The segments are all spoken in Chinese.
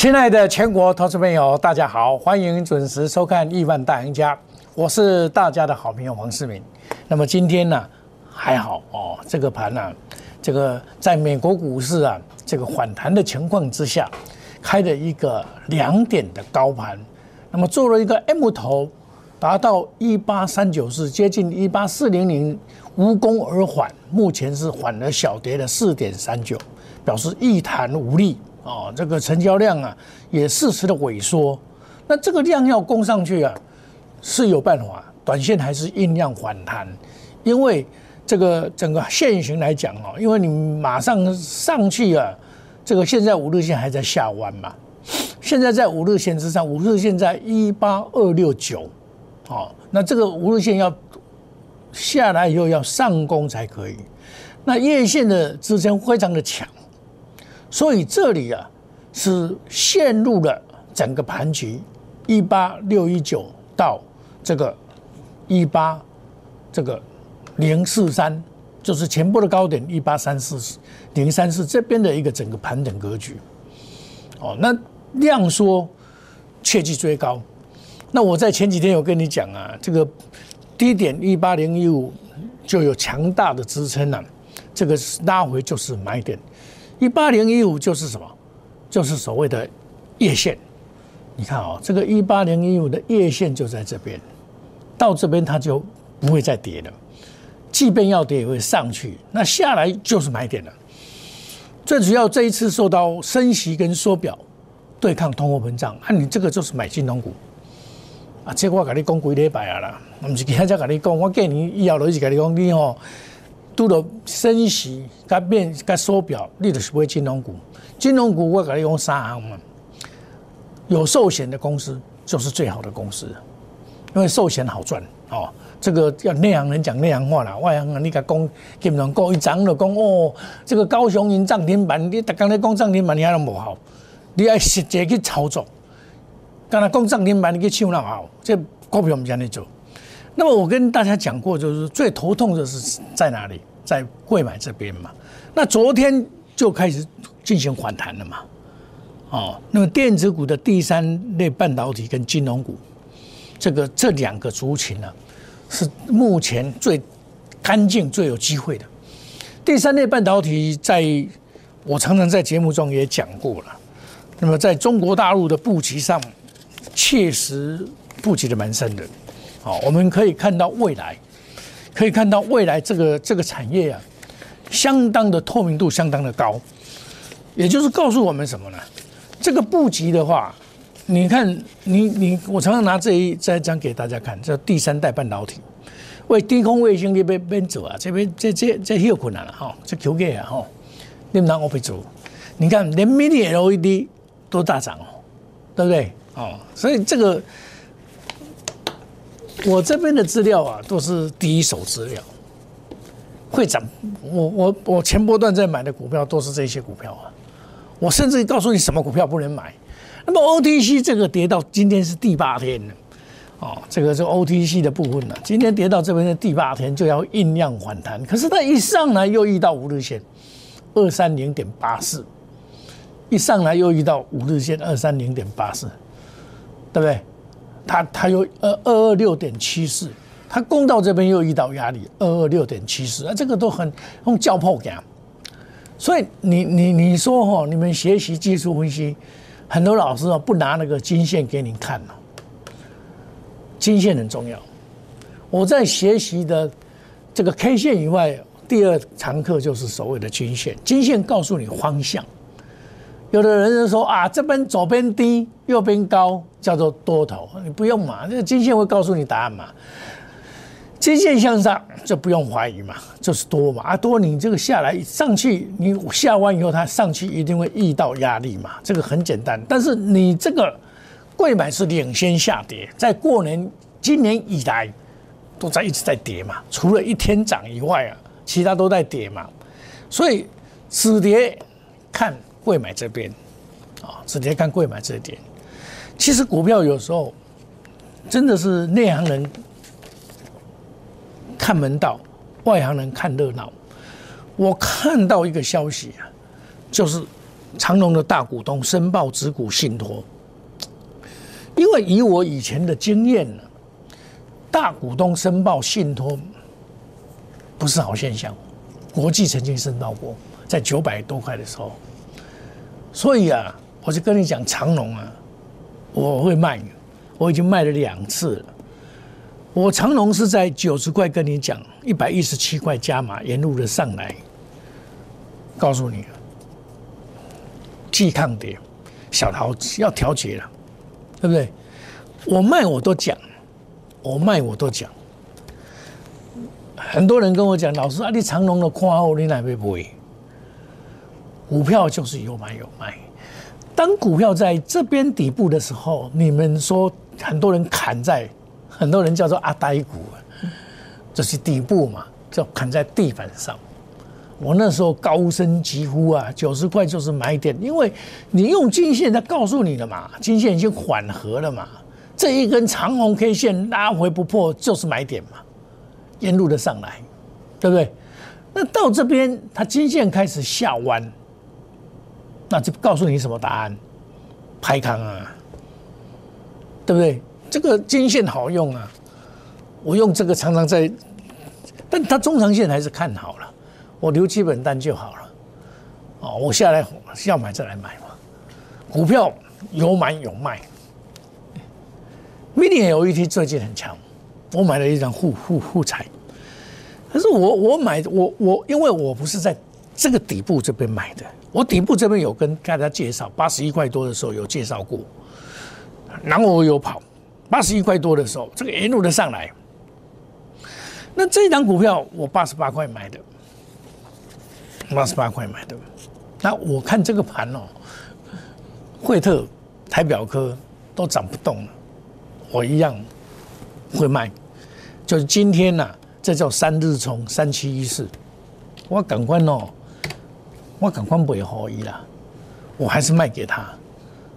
亲爱的全国投资朋友，大家好，欢迎准时收看《亿万大赢家》，我是大家的好朋友黄世明。那么今天呢，还好哦，这个盘呢，这个在美国股市啊，这个反弹的情况之下，开了一个两点的高盘，那么做了一个 M 头，达到一八三九四，接近一八四零零，无功而返，目前是缓了小跌的四点三九，表示一弹无力。哦，这个成交量啊也适时的萎缩，那这个量要攻上去啊是有办法，短线还是尽量反弹，因为这个整个线型来讲哦，因为你马上上去啊，这个现在五日线还在下弯嘛，现在在五日线之上，五日线在一八二六九，哦，那这个五日线要下来以后要上攻才可以，那月线的支撑非常的强。所以这里啊是陷入了整个盘局，一八六一九到这个一八这个零四三，就是前波的高点一八三四零三四这边的一个整个盘整格局。哦，那量缩切记追高。那我在前几天有跟你讲啊，这个低点一八零一五就有强大的支撑了，这个拉回就是买点。一八零一五就是什么？就是所谓的叶线。你看啊，这个一八零一五的叶线就在这边，到这边它就不会再跌了。即便要跌，也会上去。那下来就是买点了。最主要这一次受到升息跟缩表对抗通货膨胀，那你这个就是买金融股啊。这我跟你讲几礼拜啊啦，不是今天才跟你讲，我过年以后都一直跟你讲，你哦。除了升息、改变、改缩表，你就是买金融股。金融股我跟你讲三行嘛，有寿险的公司就是最好的公司，因为寿险好赚哦。这个要内行人讲内行话啦，外行人你讲讲，基本上讲一涨就讲哦，这个高雄银涨停板，你刚才讲涨停板你还能不好？你要实际去操作，刚才讲涨停板你去抢那好，这股票我们讲你做。那么我跟大家讲过，就是最头痛的是在哪里？在贵买这边嘛，那昨天就开始进行反弹了嘛，哦，那么电子股的第三类半导体跟金融股，这个这两个族群呢，是目前最干净、最有机会的。第三类半导体，在我常常在节目中也讲过了，那么在中国大陆的布局上，确实布局的蛮深的，好，我们可以看到未来。可以看到未来这个这个产业啊，相当的透明度相当的高，也就是告诉我们什么呢？这个布局的话，你看你你我常常拿这一这一张给大家看，这第三代半导体为低空卫星这边边走啊，这边这这这有困难了哈，这 Q G 啊哈，你们拿我会做，你看连 Mini LED 都大涨哦，对不对？哦，所以这个。我这边的资料啊，都是第一手资料，会涨。我我我前波段在买的股票都是这些股票啊。我甚至告诉你什么股票不能买。那么 OTC 这个跌到今天是第八天了，哦，这个是 OTC 的部分了。今天跌到这边的第八天就要酝酿反弹，可是它一上来又遇到五日线二三零点八四，一上来又遇到五日线二三零点八四，对不对？它它有二二二六点七四，它攻到这边又遇到压力，二二六点七四啊，这个都很用叫破感。所以你你你说哈，你们学习技术分析，很多老师啊不拿那个金线给你看了，金线很重要。我在学习的这个 K 线以外，第二堂课就是所谓的金线，金线告诉你方向。有的人就说啊，这边左边低，右边高，叫做多头。你不用嘛，这个金线会告诉你答案嘛。金线向上就不用怀疑嘛，就是多嘛。啊，多你这个下来上去，你下弯以后它上去一定会遇到压力嘛，这个很简单。但是你这个贵买是领先下跌，在过年今年以来都在一直在跌嘛，除了一天涨以外啊，其他都在跌嘛。所以止跌看。贵买这边，啊，直接看贵买这一点。其实股票有时候真的是内行人看门道，外行人看热闹。我看到一个消息啊，就是长隆的大股东申报持股信托，因为以我以前的经验呢，大股东申报信托不是好现象。国际曾经申报过，在九百多块的时候，所以啊，我就跟你讲长隆啊，我会卖，我已经卖了两次了。我长隆是在九十块跟你讲，一百一十七块加码，沿路的上来，告诉你，季抗跌，小桃要调节了，对不对？我卖我都讲，我卖我都讲。很多人跟我讲，老师啊，你长隆的看后你哪会不会？股票就是有买有卖。当股票在这边底部的时候，你们说很多人砍在。很多人叫做阿呆股，这是底部嘛，就砍在地板上。我那时候高声疾呼啊，九十块就是买点，因为你用金线在告诉你了嘛，金线已经缓和了嘛，这一根长红 K 线拉回不破就是买点嘛，沿路的上来，对不对？那到这边它金线开始下弯，那就告诉你什么答案？排康啊，对不对？这个金线好用啊，我用这个常常在，但它中长线还是看好了，我留基本单就好了。哦，我下来要买再来买嘛，股票有买有卖。mini LED 最近很强，我买了一张护护护材，可是我我买我我因为我不是在这个底部这边买的，我底部这边有跟大家介绍，八十一块多的时候有介绍过，然后我有跑。八十一块多的时候，这个沿路的上来，那这一档股票我八十八块买的，八十八块买的，那我看这个盘哦，惠特、台表科都涨不动了，我一样会卖，就是今天呐，这叫三日冲三七一四，我赶快哦，我赶快不会好意啦，我还是卖给他。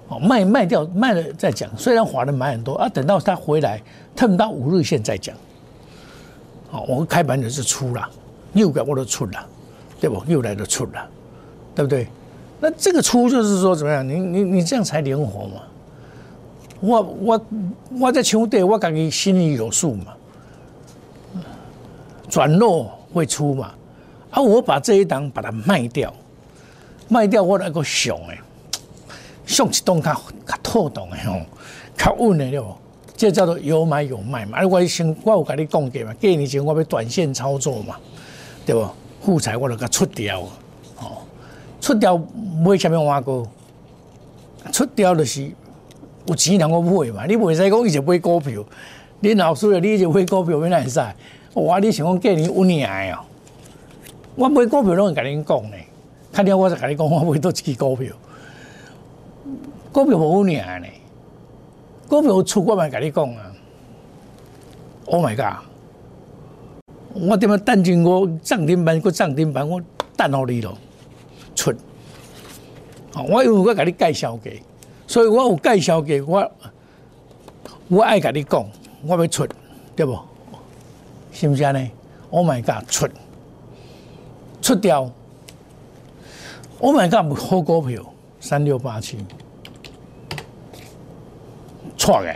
哦卖卖掉卖了再讲，虽然华人买很多啊，等到他回来，他们到五日线再讲。哦，我开盘就是出了，六个我都出了，对不？又来的出了，对不对？那这个出就是说怎么样？你你你这样才灵活嘛。我我我在球队，我感觉心里有数嘛。转弱会出嘛？啊，我把这一档把它卖掉，卖掉我那个熊哎。上一动较较透动诶吼，较稳的了，这叫做有买有卖嘛。啊我先我有跟你讲过嘛，过年前我要短线操作嘛，对不？富彩我著甲出掉，哦，出掉买什么挖股？出掉就是有钱人我买嘛。你袂使讲一直买股票，你老师你一直买股票，原来会使？我你想讲过年有年哦，我买股票拢会甲你讲呢。看见我就甲你讲，我买多一支股票。股票无领呢，股票出我咪甲你讲啊！Oh my god！我点么等进我涨停板，个涨停板我等好你咯，出。我有我甲你介绍过，所以我有介绍过我，我爱甲你讲，我要出，对不？是不是呢？Oh my god！出，出掉。Oh my god！好股票，三六八七。错嘅，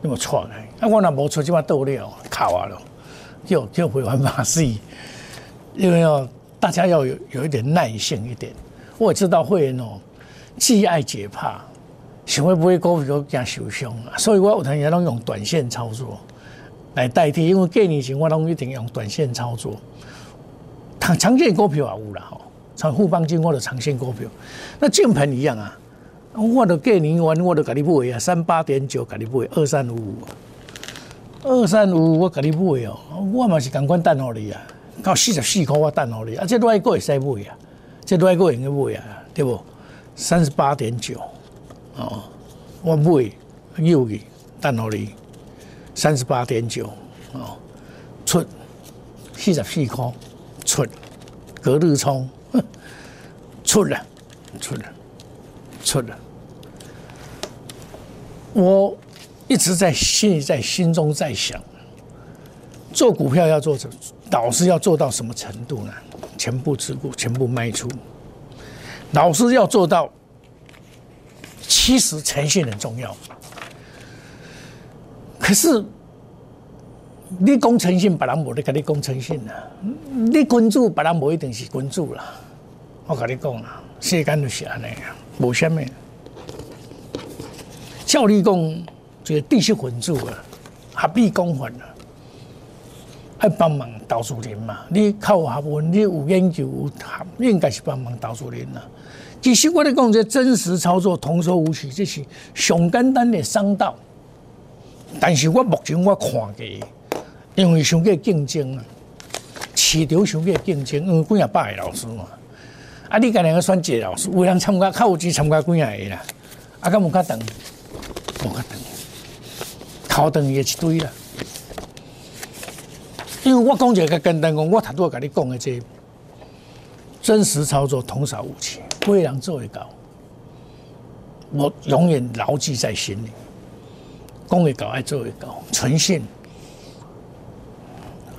那么错嘅，啊，我那无错即嘛倒了，靠啊咯，就就会玩把戏，因为哦，大家要有有一点耐性一点。我也知道会员哦，既爱解怕，想会不会股票惊受伤啊？所以我有阵也拢用短线操作来代替，因为几年前我拢一定用短线操作。长长线股票也有啦吼，像富邦金我的长线股票，那键盘一样啊。我都过年完，我都甲你买啊，三八点九甲你买，二三五五，二三五五我甲你买哦，我嘛是共款等互你啊，到四十四块我等互你，啊，这另外一个会使买啊，这另外一个会买啊，对不？三十八点九，哦，我买又给等互你，三十八点九，哦，出四十四块，出隔日冲，出了，错了。错了，我一直在心里，在心中在想，做股票要做导师要做到什么程度呢？全部持股，全部卖出。老师要做到，其实诚信很重要。可是，你讲诚信，别人无咧跟你讲诚信啊。你君主，别人无一定是君主啦。我跟你讲啦，世间就是安尼啊，无虾米。照你讲，就是知识分子啊，合必公分啊，爱帮忙导数人嘛。你靠学问，你有研究，应该是帮忙导数人啦。其实我咧讲，这真实操作，童叟无欺，这是上简单的商道。但是我目前我看嘅，因为想个竞争啊，市场想个竞争，因为几啊百个老师嘛，啊，你今两个选一个老师，有人参加，较有钱参加几啊个啦，啊，咁无较长，无较长，头长也一堆啦。因为我讲一个简单讲，我头拄甲你讲的这真实操作，童叟无欺，贵人做会到，我永远牢记在心里。讲会搞，爱做会搞，诚信。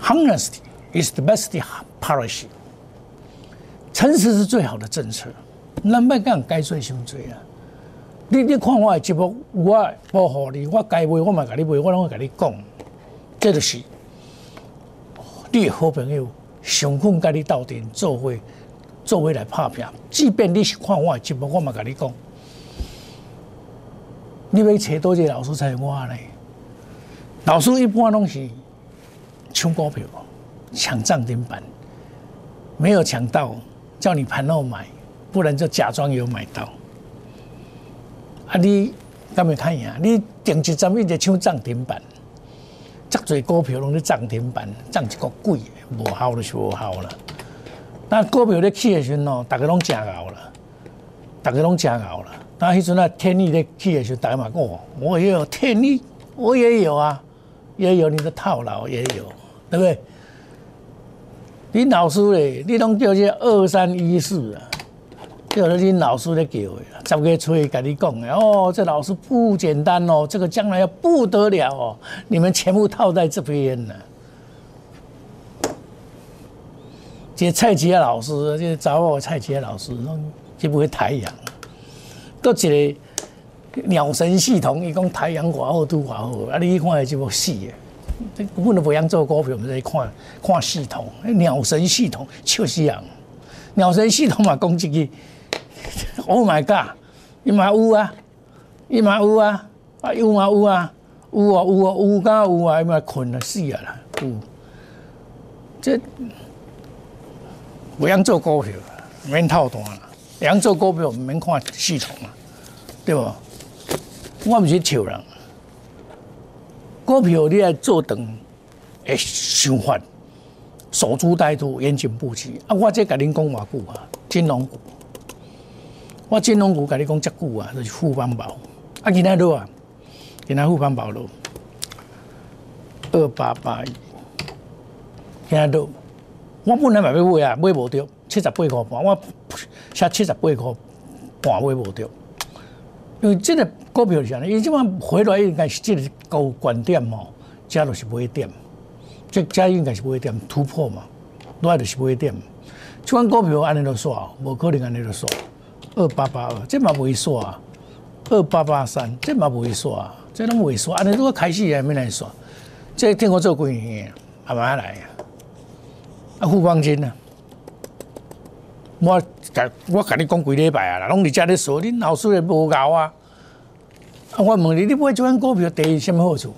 Honesty is the best policy。诚实是最好的政策。咱别讲该做伤做啊！你你看我的节目，我保护你，我该卖我嘛甲你卖，我拢会甲你讲。这就是你的好朋友，上困甲你斗阵做伙，做伙来拍拼。即便你是看我的节目，我嘛甲你讲。你要找多少老师才我呢？老师一般拢是抢股票，抢涨停板，没有抢到，叫你盘后买，不然就假装有买到。啊，你敢没看呀？你定一站一直抢涨停板，这多股票拢咧涨停板，涨一个贵，无效就是无效了。那股票咧起的时候，大家拢真熬了，大家拢真熬了。那迄阵啊，天意咧起的时候，大家嘛讲，我也有天意，我也有啊，也有你的套牢，也有，对不对？你老师嘞，你拢叫这二三一四啊，叫了你老师咧叫的，十个吹跟你讲的哦，这老师不简单哦，这个将来要不得了哦，你们全部套在这边呢。这蔡奇老师，这找我蔡奇老师，就不会太阳。都一个鸟神系统，伊讲太阳偌好拄偌好，啊！你看下这部死的，这根本都不样做股票，我们在看看系统。鸟神系统笑死人，鸟神系统嘛讲一句，Oh my god！伊嘛有啊，伊嘛有啊，啊有嘛有啊，有啊有啊有噶有啊，伊嘛困啊死啊啦，有。这不样做股票，免套单啦。两做股票，免看系统啊，对不？我唔是笑人，股票你爱做长，会想法守株待兔，严谨布局。啊，我这甲您讲偌久啊，金融股，我金融股甲你讲遮久啊，就是富邦宝。啊，今仔日啊，今仔富邦宝咯，二八八一，今仔日。我本来买要买啊，买无着。七十八块半，我写七十八块半买无着，因为这个股票是啥呢？伊即摆回来应该是这个高观点哦，加就是买点，这加应该是买点突破嘛，来就是买点。这款股票安尼都煞，无可能安尼都煞。二八八二，这嘛袂煞；二八八三，这嘛袂煞，这拢会煞。安尼如果开始也免来煞，这听我做几年，慢慢来啊。啊，富邦金呢？我甲我甲你讲几礼拜啊，拢伫遮咧说，恁老师也无教啊。啊，我问你，你买这款股票第一什么好处？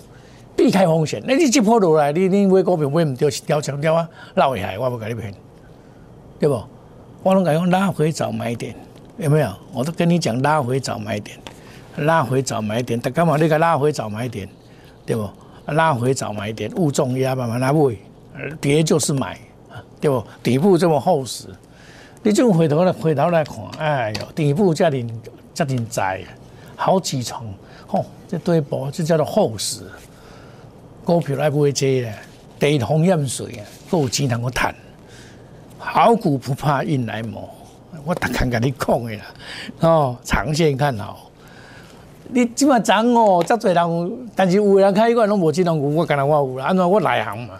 避开风险。那你这波落来，你你买股票买唔到是掉墙掉啊，落下来我无甲你骗，对不？我拢讲讲拉回早买点，有没有？我都跟你讲拉回早买点，拉回早买点，但干嘛你个拉回早买点，对不？拉回早买点，勿重压慢慢来买，跌就是买，对不？底部这么厚实。你就回头来回头来看，哎呦，底部这里这里窄，好几层，吼，这堆薄，就叫做厚实。股票来不会接咧，地通淹水啊，够钱能够赚。好股不怕硬来磨，我特看跟你讲的啦，哦，长线看好。你即马涨哦，遮侪人，但是有人开关拢无金融股，我干那我有啦，安怎我内行嘛？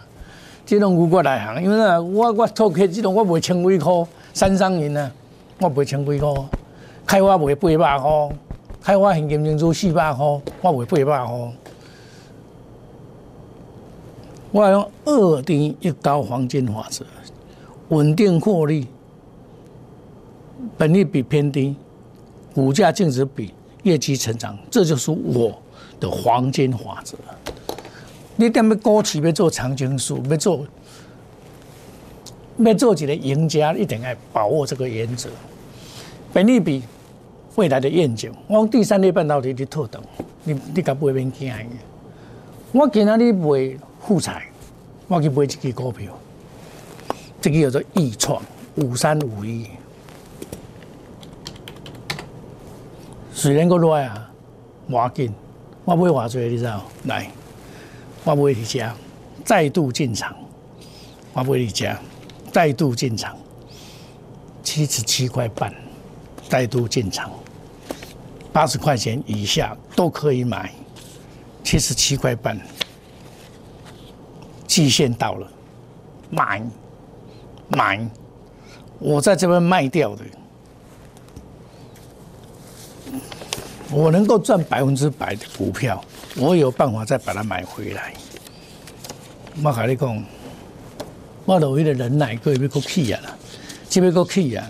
金融股我内行，因为啊，我我做开这种我袂称微科。三商银呢？我卖千几块，开发卖八百块，开发现金证书四百块，我卖八百块。我用二低一高黄金法则，稳定获利，本利比偏低，股价净值比，业绩成长，这就是我的黄金法则。你点要高企要做长青树，要做要做一个赢家，一定要把握这个原则。本利比未来的愿景，我第三类半导体的特等，你你敢不会变惊嘅？我今仔日卖富彩，我去买一支股票，这个叫做易创五三五一，虽然个落啊，我紧，我买偌济，你知道？来。我买你家，再度进场。我买你家，再度进场，七十七块半，再度进场，八十块钱以下都可以买，七十七块半，季限到了，买。买，我在这边卖掉的，我能够赚百分之百的股票。我有办法再把它买回来。我跟你讲，我落迄个忍耐，个要搁起啊啦，即要搁起啊！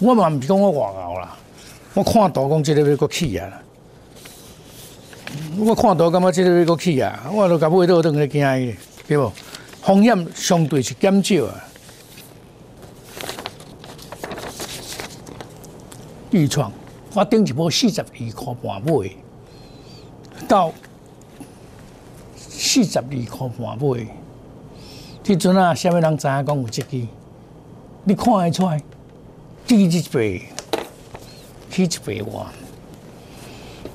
我嘛唔是讲我外熬啦，我看图讲即个要搁起啊啦！我看图感觉即个要搁起啊！我都甲买倒转去惊伊，对无？风险相对是减少啊。预创，我顶一波四十二块半买，到。四十二块半买，迄阵啊，虾米人知影讲有这支？你看会出来？第一倍，起一倍哇！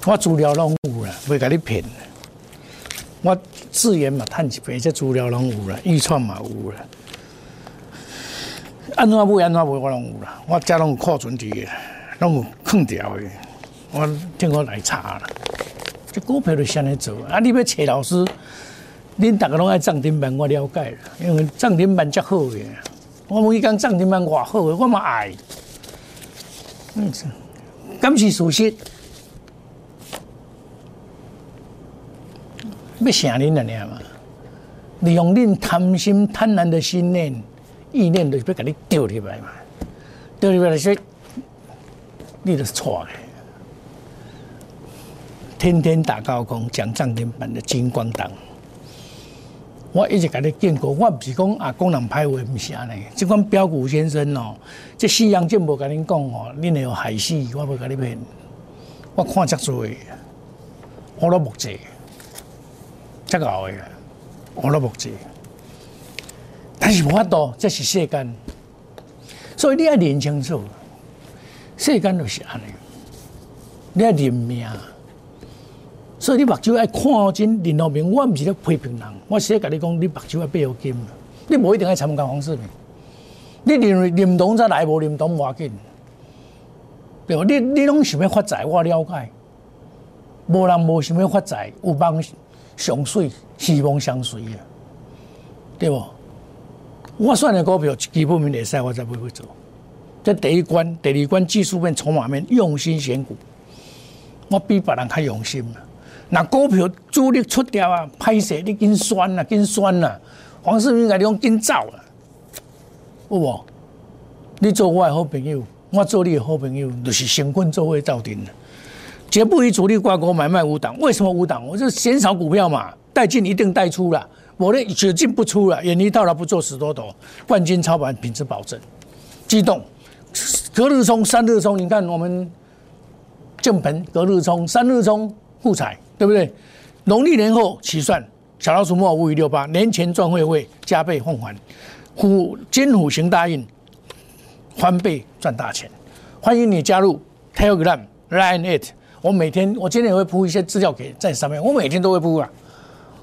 我资料拢有啦，袂甲你骗。我资源嘛，趁一倍，这资料拢有啦，预算嘛有啦。安怎买安怎买，我拢有啦。我遮拢有库存伫个，拢有空调的。我听我来查啦。这股票就先来做，啊！你要找老师，恁大家拢爱涨停板，我了解了，因为涨停板较好个。我每讲涨停板偌好个，我嘛爱。嗯，敢是事实？要想恁了呢嘛？利用恁贪心贪婪的心念、意念，就是要甲你丢入来嘛？丢入来说，你就是错的。天天打高空，讲涨停板的金光党，我一直甲你见过，我不是讲啊，工人派话毋是安尼。这款标股先生哦，这西洋剑无甲恁讲哦，恁会有害死，我无甲你骗。我看遮多，我都目济，遮个后个，我都目济。但是无法度，这是世间，所以你要认清楚，世间就是安尼，你要认命。所以你目睭爱看真，林后明，我毋是咧批评人，我是咧甲你讲，你目睭爱背好金，你无一定爱参加黄世明，你认为认同则来，无认同无要紧，对无？你你拢想要发财，我了解，无人无想要发财，有梦相随，希望相随啊，对无？我选的股票基本面会使，我才不会做。这第一关、第二关技术面、筹码面，用心选股，我比别人较用心嘛。那股票主力出掉啊，拍势你紧酸啊，紧酸啊！黄世明甲你讲紧走啊，有无？你做我的好朋友，我做你的好朋友，就是成分做会造定的。绝不与主力挂钩买卖无档，为什么无档？我就减少股票嘛，带进一定带出了，我的只进不出了，远离到了不做死多头，冠军操盘品质保证。激动，隔日冲，三日冲，你看我们正盆隔日冲，三日冲，互彩。对不对？农历年后起算，小老鼠莫五五六八，年前赚会会加倍奉还，虎金虎行大运，翻倍赚大钱。欢迎你加入 Telegram Line It，我每天我今天也会铺一些资料给在上面，我每天都会铺啊。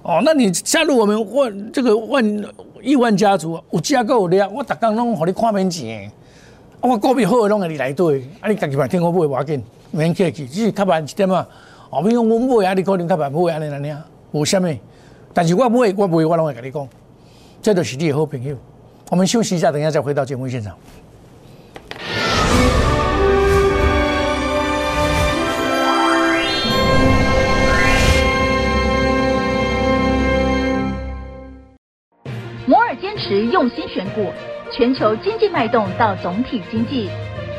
哦，那你加入我们万这个万亿万家族，有加够量，我逐工拢给你看免钱。我股票好的拢给你来对，啊你家己买听我买要紧，免客气，只是较慢一点我比如讲，我不会，阿你可能较白不会阿你阿你啊，无虾米。但是我不会，我不会，我拢会甲你讲，这都是你的好朋友。我们休息一下，等一下再回到节目现场。摩尔坚持用心选股，全球经济脉动到总体经济。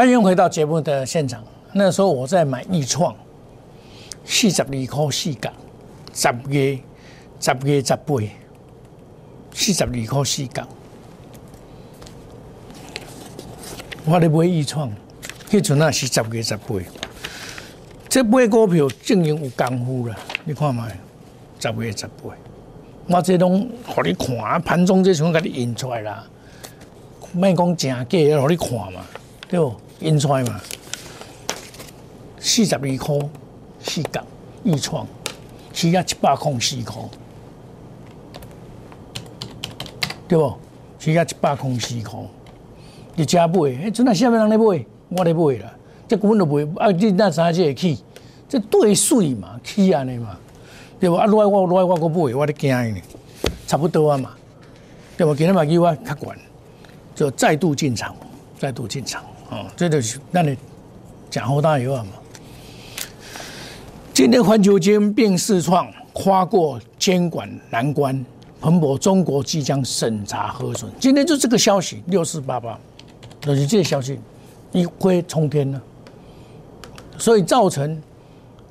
欢迎回到节目的现场。那时候我在买易创。四十二块四角，十月十月十八，四十二块四角。我咧买易创，迄阵啊是十月十八。这买股票经营有功夫啦，你看卖，十月十八。我这拢互你看，盘中这阵甲你印出来啦，莫讲正假，互你看嘛，对不？印出来嘛，四十二块。四角一创，起价一百空四块，对不？起价一百空四块，你加买？哎，真那下面人咧买，我来买啦。这根本就买，啊，你那啥子会起？这对水嘛，起安尼嘛，对不？啊，来我来我个买，我咧惊呢，差不多啊嘛，对不？今日嘛叫我较管，就再度进场，再度进场，哦，这就是那你讲好大油啊嘛。今天环球金并试创跨过监管难关，彭博中国即将审查核准。今天就这个消息，六四八八，就是这个消息一飞冲天了，所以造成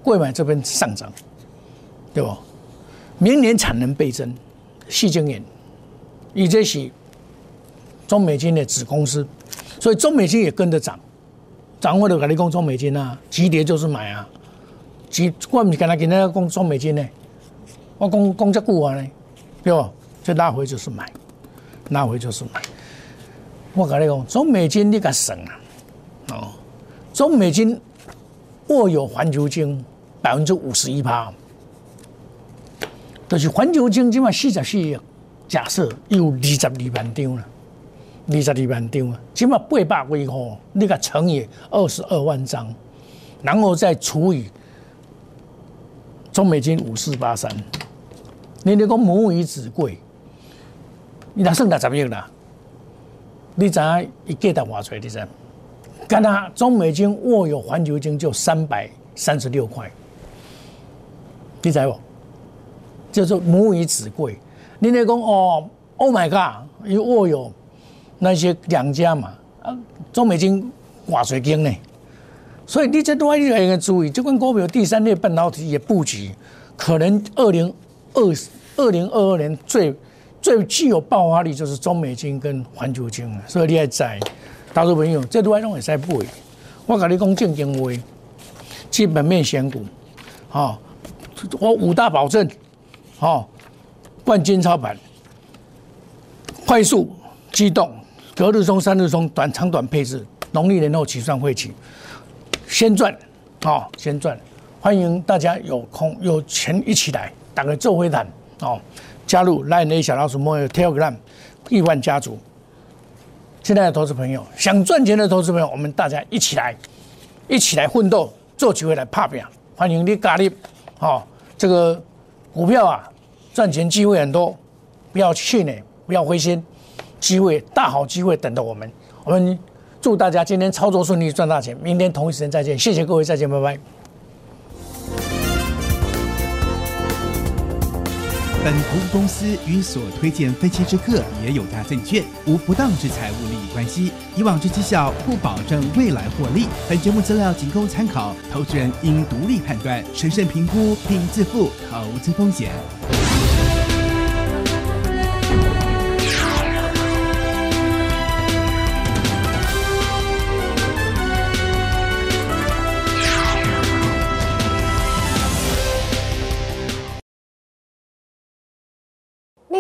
贵买这边上涨，对吧？明年产能倍增，细晶眼，以这是中美金的子公司，所以中美金也跟着涨，掌握的跟你讲中美金啊，急跌就是买啊。急我唔是跟他今日讲中美金呢，我讲讲这句话呢，对不？这拉回就是买，拉回就是买。我跟你讲，中美金你个省啊，哦，中美金握有环球金百分之五十一趴，就是环球金今晚四十四，假设有二十二万张了，二十二万张啊，起码八百位吼，你个乘以二十二万张，然后再除以。中美金五四八三，你你讲母以子贵，你哪算哪十亿啦？你知影一价值偌济？你知？干他中美金握有环球金就三百三十六块，你知不？就是母以子贵。你那讲哦，Oh my God！又握有那些两家嘛，啊，中美金偌济金呢？所以你这都要一个注意，这款股票第三类半导体也布局，可能二零二二零二二年最最具有爆发力就是中美金跟环球金了。所以你还在，大陆朋友，这都要弄也在买。我跟你讲正经话，基本面选股，哦，我五大保证，哦，冠军操盘，快速机动，隔日冲三日冲，短长短配置，农历年后起算会起。先赚，哦，先赚！欢迎大家有空有钱一起来，打个做会谈哦，加入 Line 小老鼠莫 Telegram 亿万家族。现在的投资朋友，想赚钱的投资朋友，我们大家一起来，一起来奋斗，做机会来拍表。欢迎你加入，哦，这个股票啊，赚钱机会很多，不要气馁，不要灰心，机会大好机会等着我们，我们。祝大家今天操作顺利，赚大钱！明天同一时间再见，谢谢各位，再见，拜拜。本投资公司与所推荐分期之客也有大证券无不当之财务利益关系，以往之绩效不保证未来获利。本节目资料仅供参考，投资人应独立判断、审慎评估并自负投资风险。